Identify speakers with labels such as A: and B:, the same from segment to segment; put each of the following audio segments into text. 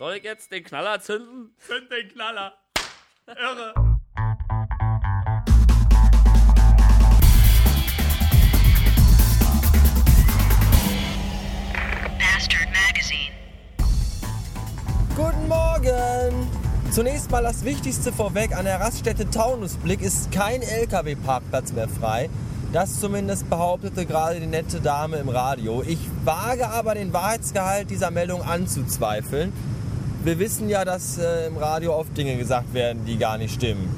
A: Soll ich jetzt den Knaller zünden?
B: Zünd den Knaller. Irre.
C: Bastard Magazine.
D: Guten Morgen! Zunächst mal das Wichtigste vorweg, an der Raststätte Taunusblick ist kein LKW-Parkplatz mehr frei. Das zumindest behauptete gerade die nette Dame im Radio. Ich wage aber den Wahrheitsgehalt dieser Meldung anzuzweifeln. Wir wissen ja, dass äh, im Radio oft Dinge gesagt werden, die gar nicht stimmen.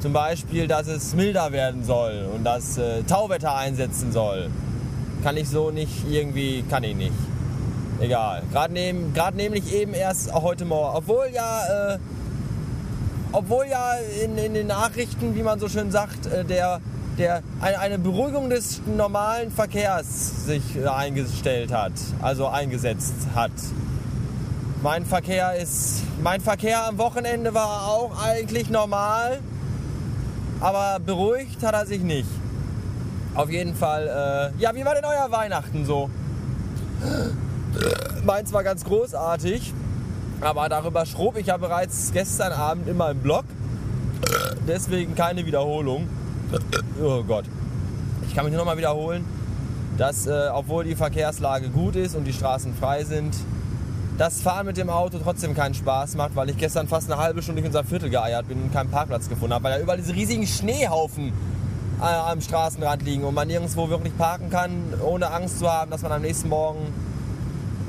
D: Zum Beispiel, dass es milder werden soll und dass äh, Tauwetter einsetzen soll. Kann ich so nicht irgendwie, kann ich nicht. Egal. Gerade nehm, nämlich eben erst heute Morgen. Obwohl ja, äh, obwohl ja in, in den Nachrichten, wie man so schön sagt, äh, der, der, eine, eine Beruhigung des normalen Verkehrs sich äh, eingestellt hat, also eingesetzt hat. Mein Verkehr ist, mein Verkehr am Wochenende war auch eigentlich normal, aber beruhigt hat er sich nicht. Auf jeden Fall, äh, ja, wie war denn euer Weihnachten so? Meins war ganz großartig, aber darüber schrob ich ja bereits gestern Abend in meinem Blog. Deswegen keine Wiederholung. Oh Gott. Ich kann mich nur noch mal wiederholen, dass äh, obwohl die Verkehrslage gut ist und die Straßen frei sind, das Fahren mit dem Auto trotzdem keinen Spaß macht, weil ich gestern fast eine halbe Stunde durch unser Viertel geeiert bin und keinen Parkplatz gefunden habe, weil da überall diese riesigen Schneehaufen äh, am Straßenrand liegen und man nirgendwo wirklich parken kann, ohne Angst zu haben, dass man am nächsten Morgen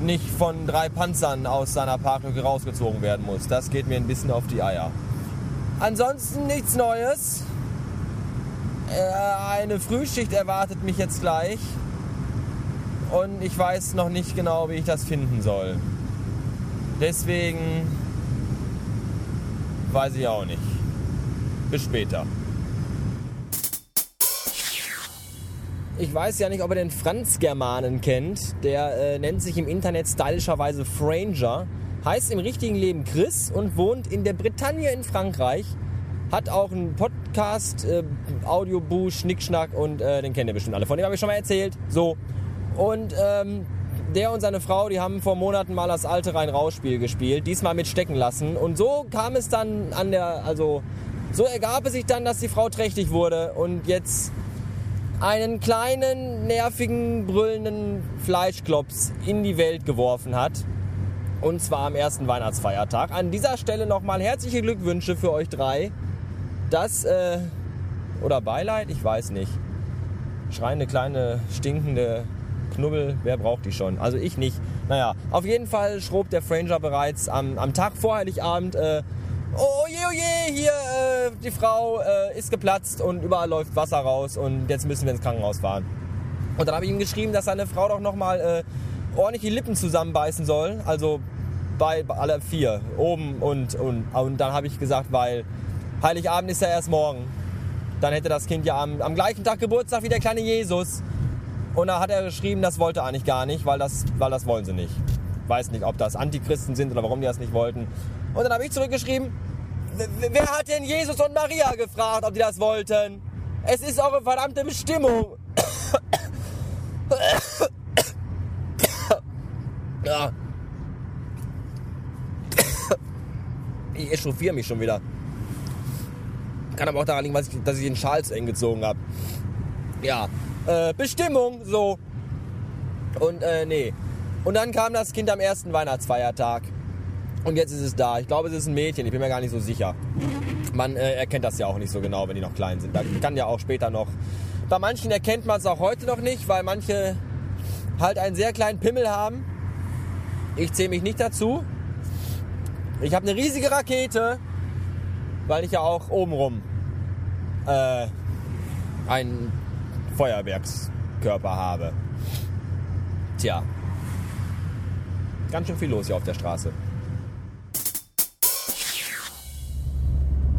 D: nicht von drei Panzern aus seiner Parklücke rausgezogen werden muss. Das geht mir ein bisschen auf die Eier. Ansonsten nichts Neues. Äh, eine Frühschicht erwartet mich jetzt gleich. Und ich weiß noch nicht genau, wie ich das finden soll. Deswegen weiß ich auch nicht. Bis später. Ich weiß ja nicht, ob ihr den Franz Germanen kennt. Der äh, nennt sich im Internet stylischerweise Franger. Heißt im richtigen Leben Chris und wohnt in der Bretagne in Frankreich. Hat auch einen Podcast, äh, Audiobuch, Schnickschnack und äh, den kennt ihr bestimmt alle. Von dem habe ich schon mal erzählt. So. Und ähm, der und seine Frau, die haben vor Monaten mal das alte Rein-Raus-Spiel gespielt. Diesmal mit Stecken lassen. Und so kam es dann an der, also so ergab es sich dann, dass die Frau trächtig wurde und jetzt einen kleinen, nervigen, brüllenden Fleischklops in die Welt geworfen hat. Und zwar am ersten Weihnachtsfeiertag. An dieser Stelle nochmal herzliche Glückwünsche für euch drei. Das, äh, oder Beileid, ich weiß nicht. Schreiende, kleine, stinkende Knubbel, wer braucht die schon? Also ich nicht. Naja, auf jeden Fall schrob der Franger bereits am, am Tag vor Heiligabend, äh, oh je, oh je, hier, äh, die Frau äh, ist geplatzt und überall läuft Wasser raus und jetzt müssen wir ins Krankenhaus fahren. Und dann habe ich ihm geschrieben, dass seine Frau doch nochmal äh, ordentlich die Lippen zusammenbeißen soll. Also bei alle vier, oben und, und, und dann habe ich gesagt, weil Heiligabend ist ja erst morgen. Dann hätte das Kind ja am, am gleichen Tag Geburtstag wie der kleine Jesus. Und da hat er geschrieben, das wollte er eigentlich gar nicht, weil das, weil das wollen sie nicht. Weiß nicht, ob das Antichristen sind oder warum die das nicht wollten. Und dann habe ich zurückgeschrieben, "W- wer hat denn Jesus und Maria gefragt, ob die das wollten? Es ist eure verdammte Bestimmung. Ich echauffiere mich schon wieder. Kann aber auch daran liegen, dass ich, den Schal zu eng gezogen habe. Ja, äh, Bestimmung, so. Und äh, nee. Und dann kam das Kind am ersten Weihnachtsfeiertag. Und jetzt ist es da. Ich glaube, es ist ein Mädchen. Ich bin mir gar nicht so sicher. Man äh, erkennt das ja auch nicht so genau, wenn die noch klein sind. Da kann ja auch später noch. Bei manchen erkennt man es auch heute noch nicht, weil manche halt einen sehr kleinen Pimmel haben. Ich zähle mich nicht dazu. Ich habe eine riesige Rakete, weil ich ja auch obenrum äh, einen Feuerwerkskörper habe. Tja. Ganz schön viel los hier auf der Straße.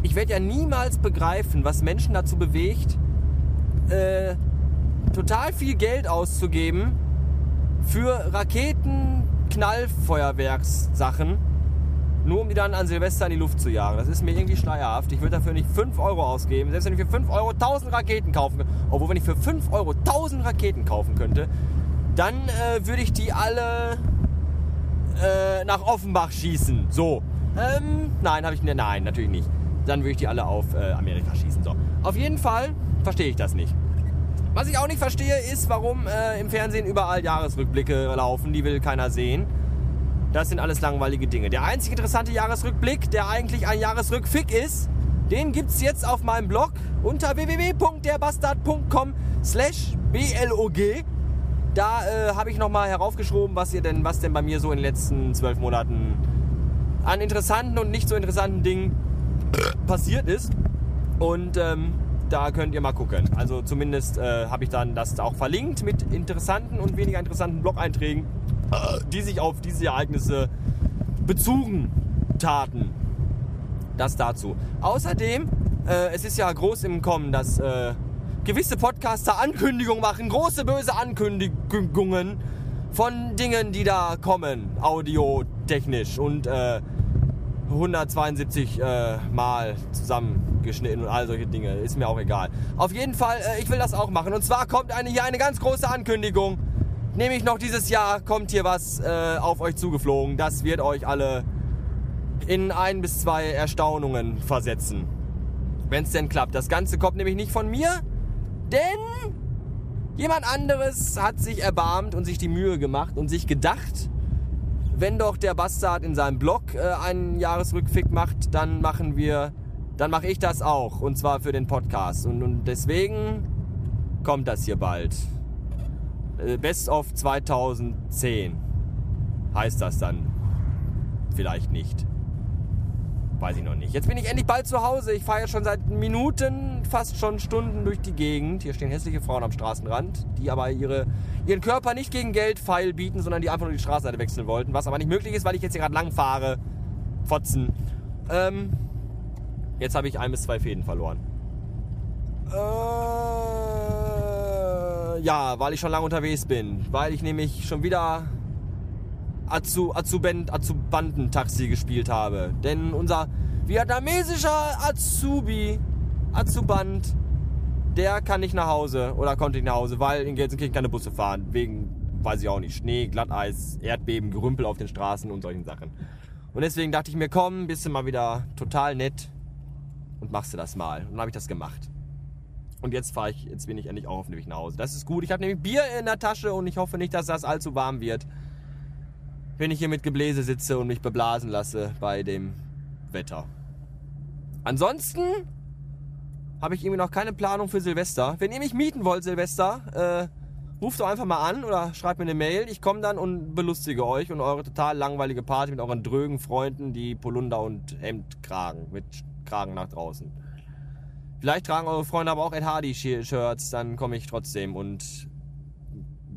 D: Ich werde ja niemals begreifen, was Menschen dazu bewegt, äh, total viel Geld auszugeben für Raketen, Knallfeuerwerkssachen, nur um die dann an Silvester in die Luft zu jagen. Das ist mir irgendwie schleierhaft. Ich würde dafür nicht 5 Euro ausgeben, selbst wenn ich für 5 Euro 1000 Raketen kaufen könnte. Obwohl, wenn ich für 5 Euro 1000 Raketen kaufen könnte, dann äh, würde ich die alle äh, nach Offenbach schießen. So. Ähm, nein, habe ich ne, nein, natürlich nicht. Dann würde ich die alle auf äh, Amerika schießen. So. Auf jeden Fall verstehe ich das nicht. Was ich auch nicht verstehe, ist, warum äh, im Fernsehen überall Jahresrückblicke laufen. Die will keiner sehen. Das sind alles langweilige Dinge. Der einzige interessante Jahresrückblick, der eigentlich ein Jahresrückfick ist, den gibt es jetzt auf meinem Blog unter www.derbastard.com slash blog. Da äh, habe ich nochmal heraufgeschoben, was, ihr denn, was denn bei mir so in den letzten zwölf Monaten an interessanten und nicht so interessanten Dingen passiert ist. Und ähm, da könnt ihr mal gucken. Also zumindest äh, habe ich dann das auch verlinkt mit interessanten und weniger interessanten Blog-Einträgen, die sich auf diese Ereignisse bezogen taten. Das dazu. Außerdem, äh, es ist ja groß im Kommen, dass äh, gewisse Podcaster Ankündigungen machen, große böse Ankündigungen von Dingen, die da kommen, audiotechnisch und äh, 172 äh, Mal zusammengeschnitten und all solche Dinge. Ist mir auch egal. Auf jeden Fall, äh, ich will das auch machen. Und zwar kommt eine, hier eine ganz große Ankündigung. Nämlich noch dieses Jahr kommt hier was äh, auf euch zugeflogen. Das wird euch alle in ein bis zwei Erstaunungen versetzen. Wenn es denn klappt. Das Ganze kommt nämlich nicht von mir, denn jemand anderes hat sich erbarmt und sich die Mühe gemacht und sich gedacht, wenn doch der Bastard in seinem Blog äh, einen Jahresrückfick macht, dann machen wir, dann mache ich das auch. Und zwar für den Podcast. Und, und deswegen kommt das hier bald. Äh, Best of 2010 heißt das dann. Vielleicht nicht. Weiß ich noch nicht. Jetzt bin ich endlich bald zu Hause. Ich fahre ja schon seit Minuten, fast schon Stunden durch die Gegend. Hier stehen hässliche Frauen am Straßenrand, die aber ihre, ihren Körper nicht gegen Geld feil bieten, sondern die einfach nur die Straßenseite wechseln wollten. Was aber nicht möglich ist, weil ich jetzt hier gerade lang fahre. Fotzen. Ähm, jetzt habe ich ein bis zwei Fäden verloren. Äh, ja, weil ich schon lange unterwegs bin. Weil ich nämlich schon wieder Azu, Azuband, Azubandentaxi gespielt habe. Denn unser vietnamesischer Azubi, Azuband, der kann nicht nach Hause oder konnte nicht nach Hause, weil in Gelsenkirchen keine Busse fahren. Wegen, weiß ich auch nicht, Schnee, Glatteis, Erdbeben, Gerümpel auf den Straßen und solchen Sachen. Und deswegen dachte ich mir, komm, bist du mal wieder total nett und machst du das mal. Und dann habe ich das gemacht. Und jetzt fahre ich, jetzt bin ich endlich auch auf dem Weg nach Hause. Das ist gut. Ich habe nämlich Bier in der Tasche und ich hoffe nicht, dass das allzu warm wird wenn ich hier mit Gebläse sitze und mich beblasen lasse bei dem Wetter. Ansonsten habe ich irgendwie noch keine Planung für Silvester. Wenn ihr mich mieten wollt, Silvester, äh, ruft doch einfach mal an oder schreibt mir eine Mail. Ich komme dann und belustige euch und eure total langweilige Party mit euren drögen Freunden, die Polunder und Hemd tragen, mit Kragen nach draußen. Vielleicht tragen eure Freunde aber auch Ed Hardy Shirts, dann komme ich trotzdem und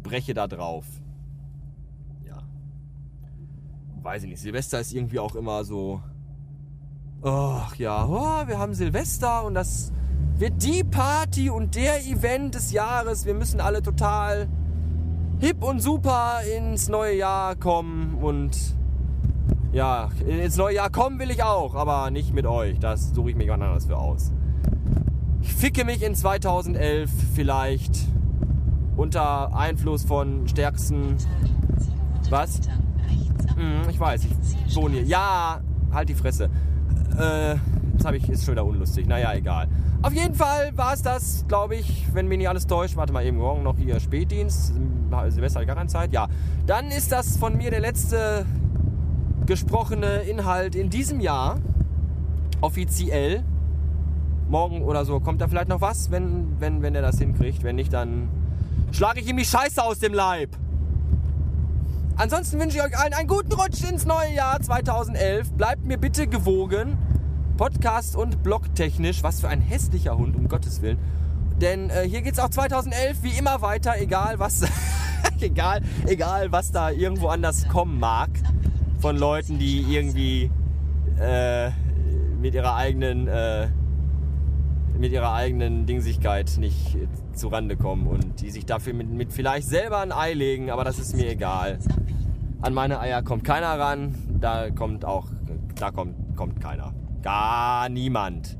D: breche da drauf weiß ich nicht, Silvester ist irgendwie auch immer so, ach ja, oh, wir haben Silvester und das wird die Party und der Event des Jahres. Wir müssen alle total hip und super ins neue Jahr kommen und ja, ins neue Jahr kommen will ich auch, aber nicht mit euch. Das suche ich mir jemand anderes für aus. Ich ficke mich in 2011 vielleicht unter Einfluss von stärksten. Was? Mhm, ich weiß, ich wohne hier. Ja, halt die Fresse. Äh, jetzt habe ich, ist schon wieder unlustig. Naja, egal. Auf jeden Fall war es das, glaube ich, wenn mich nicht alles täuscht. Warte mal eben, morgen noch hier Spätdienst. Silvester hat gar keine Zeit. Ja, dann ist das von mir der letzte gesprochene Inhalt in diesem Jahr. Offiziell. Morgen oder so kommt da vielleicht noch was, wenn, wenn, wenn er das hinkriegt. Wenn nicht, dann schlage ich ihm die Scheiße aus dem Leib. Ansonsten wünsche ich euch allen einen guten Rutsch ins neue Jahr 2011. Bleibt mir bitte gewogen. Podcast- und Blogtechnisch. Was für ein hässlicher Hund, um Gottes Willen. Denn äh, hier geht es auch 2011 wie immer weiter, egal was, egal, egal was da irgendwo anders kommen mag. Von Leuten, die irgendwie äh, mit ihrer eigenen äh, mit ihrer eigenen Dingsigkeit nicht zurande kommen und die sich dafür mit, mit vielleicht selber ein Ei legen, aber das ist mir egal. An meine Eier kommt keiner ran, da kommt auch, da kommt, kommt keiner. Gar niemand.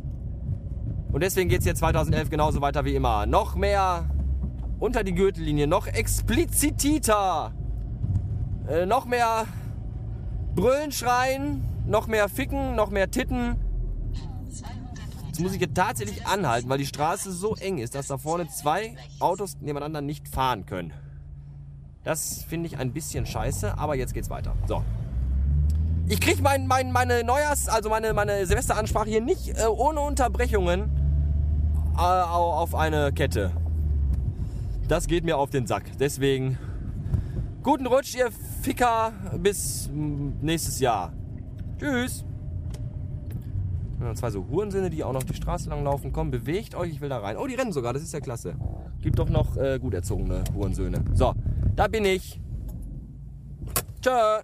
D: Und deswegen geht es jetzt 2011 genauso weiter wie immer. Noch mehr unter die Gürtellinie, noch explizititer, äh, noch mehr Brüllen, schreien, noch mehr ficken, noch mehr titten. Jetzt muss ich hier tatsächlich anhalten, weil die Straße so eng ist, dass da vorne zwei Autos nebeneinander nicht fahren können. Das finde ich ein bisschen scheiße, aber jetzt geht's weiter. So. Ich kriege mein, mein, meine Neujahrs-, also meine, meine Silvesteransprache hier nicht äh, ohne Unterbrechungen äh, auf eine Kette. Das geht mir auf den Sack. Deswegen guten Rutsch, ihr Ficker, bis nächstes Jahr. Tschüss. Ja, zwei so Hurensöhne, die auch noch die Straße lang laufen. Komm, bewegt euch, ich will da rein. Oh, die rennen sogar, das ist ja klasse. Gibt doch noch äh, gut erzogene Hurensöhne. So, da bin ich. Tschö.